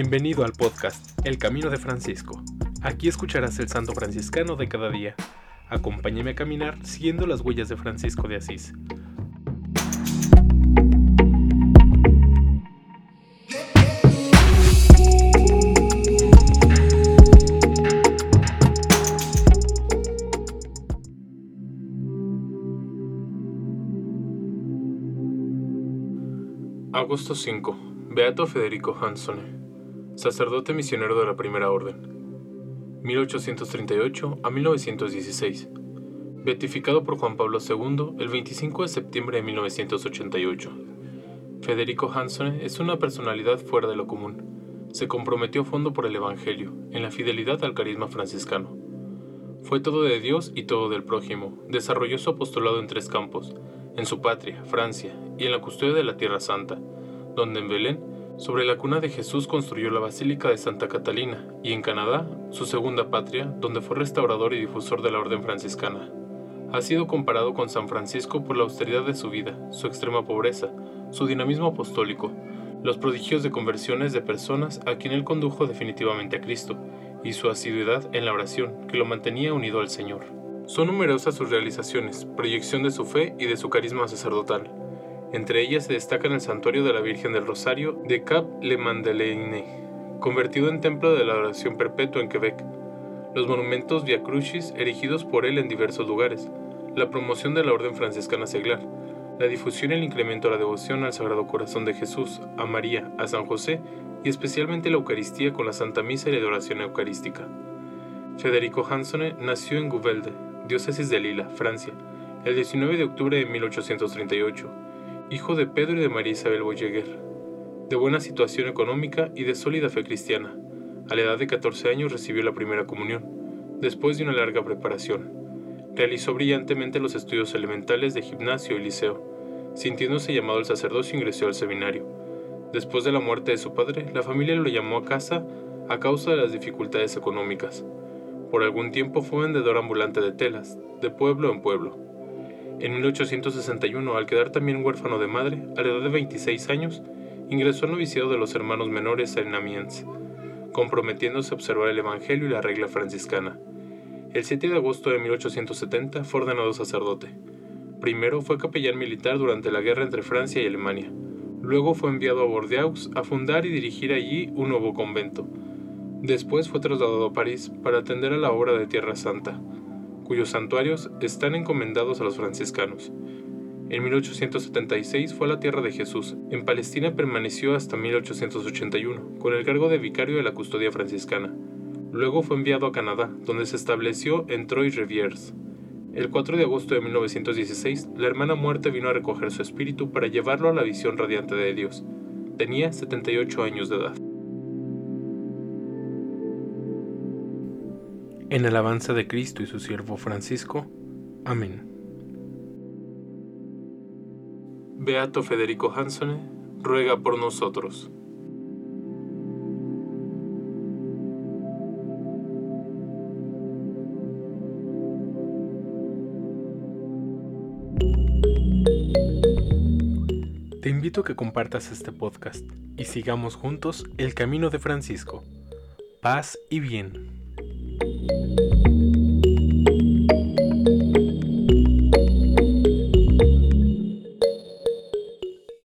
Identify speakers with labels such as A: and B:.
A: Bienvenido al podcast El Camino de Francisco. Aquí escucharás el santo franciscano de cada día. Acompáñeme a caminar siguiendo las huellas de Francisco de Asís. Agosto 5. Beato Federico Hansone sacerdote misionero de la Primera Orden, 1838 a 1916, beatificado por Juan Pablo II el 25 de septiembre de 1988. Federico Hansone es una personalidad fuera de lo común. Se comprometió a fondo por el Evangelio, en la fidelidad al carisma franciscano. Fue todo de Dios y todo del prójimo. Desarrolló su apostolado en tres campos, en su patria, Francia, y en la custodia de la Tierra Santa, donde en Belén sobre la cuna de Jesús construyó la Basílica de Santa Catalina y en Canadá, su segunda patria, donde fue restaurador y difusor de la orden franciscana. Ha sido comparado con San Francisco por la austeridad de su vida, su extrema pobreza, su dinamismo apostólico, los prodigios de conversiones de personas a quien él condujo definitivamente a Cristo, y su asiduidad en la oración, que lo mantenía unido al Señor. Son numerosas sus realizaciones, proyección de su fe y de su carisma sacerdotal. Entre ellas se destacan el santuario de la Virgen del Rosario de Cap-le-Mandeleine, convertido en templo de la adoración perpetua en Quebec, los monumentos Via Crucis erigidos por él en diversos lugares, la promoción de la Orden Franciscana Seglar, la difusión y el incremento de la devoción al Sagrado Corazón de Jesús, a María, a San José y especialmente la Eucaristía con la Santa Misa y la adoración eucarística. Federico Hansone nació en Gouvelde, diócesis de Lila, Francia, el 19 de octubre de 1838 hijo de Pedro y de María Isabel Boyeguer, de buena situación económica y de sólida fe cristiana. A la edad de 14 años recibió la primera comunión, después de una larga preparación. Realizó brillantemente los estudios elementales de gimnasio y liceo. Sintiéndose llamado al sacerdocio, ingresó al seminario. Después de la muerte de su padre, la familia lo llamó a casa a causa de las dificultades económicas. Por algún tiempo fue vendedor ambulante de telas, de pueblo en pueblo. En 1861, al quedar también huérfano de madre, a la edad de 26 años, ingresó al noviciado de los hermanos menores en Amiens, comprometiéndose a observar el Evangelio y la regla franciscana. El 7 de agosto de 1870 fue ordenado sacerdote. Primero fue capellán militar durante la guerra entre Francia y Alemania. Luego fue enviado a Bordeaux a fundar y dirigir allí un nuevo convento. Después fue trasladado a París para atender a la obra de Tierra Santa cuyos santuarios están encomendados a los franciscanos. En 1876 fue a la Tierra de Jesús. En Palestina permaneció hasta 1881, con el cargo de vicario de la custodia franciscana. Luego fue enviado a Canadá, donde se estableció en Troyes-Rivières. El 4 de agosto de 1916, la hermana muerte vino a recoger su espíritu para llevarlo a la visión radiante de Dios. Tenía 78 años de edad. En alabanza de Cristo y su siervo Francisco. Amén. Beato Federico Hansone, ruega por nosotros. Te invito a que compartas este podcast y sigamos juntos el camino de Francisco. Paz y bien.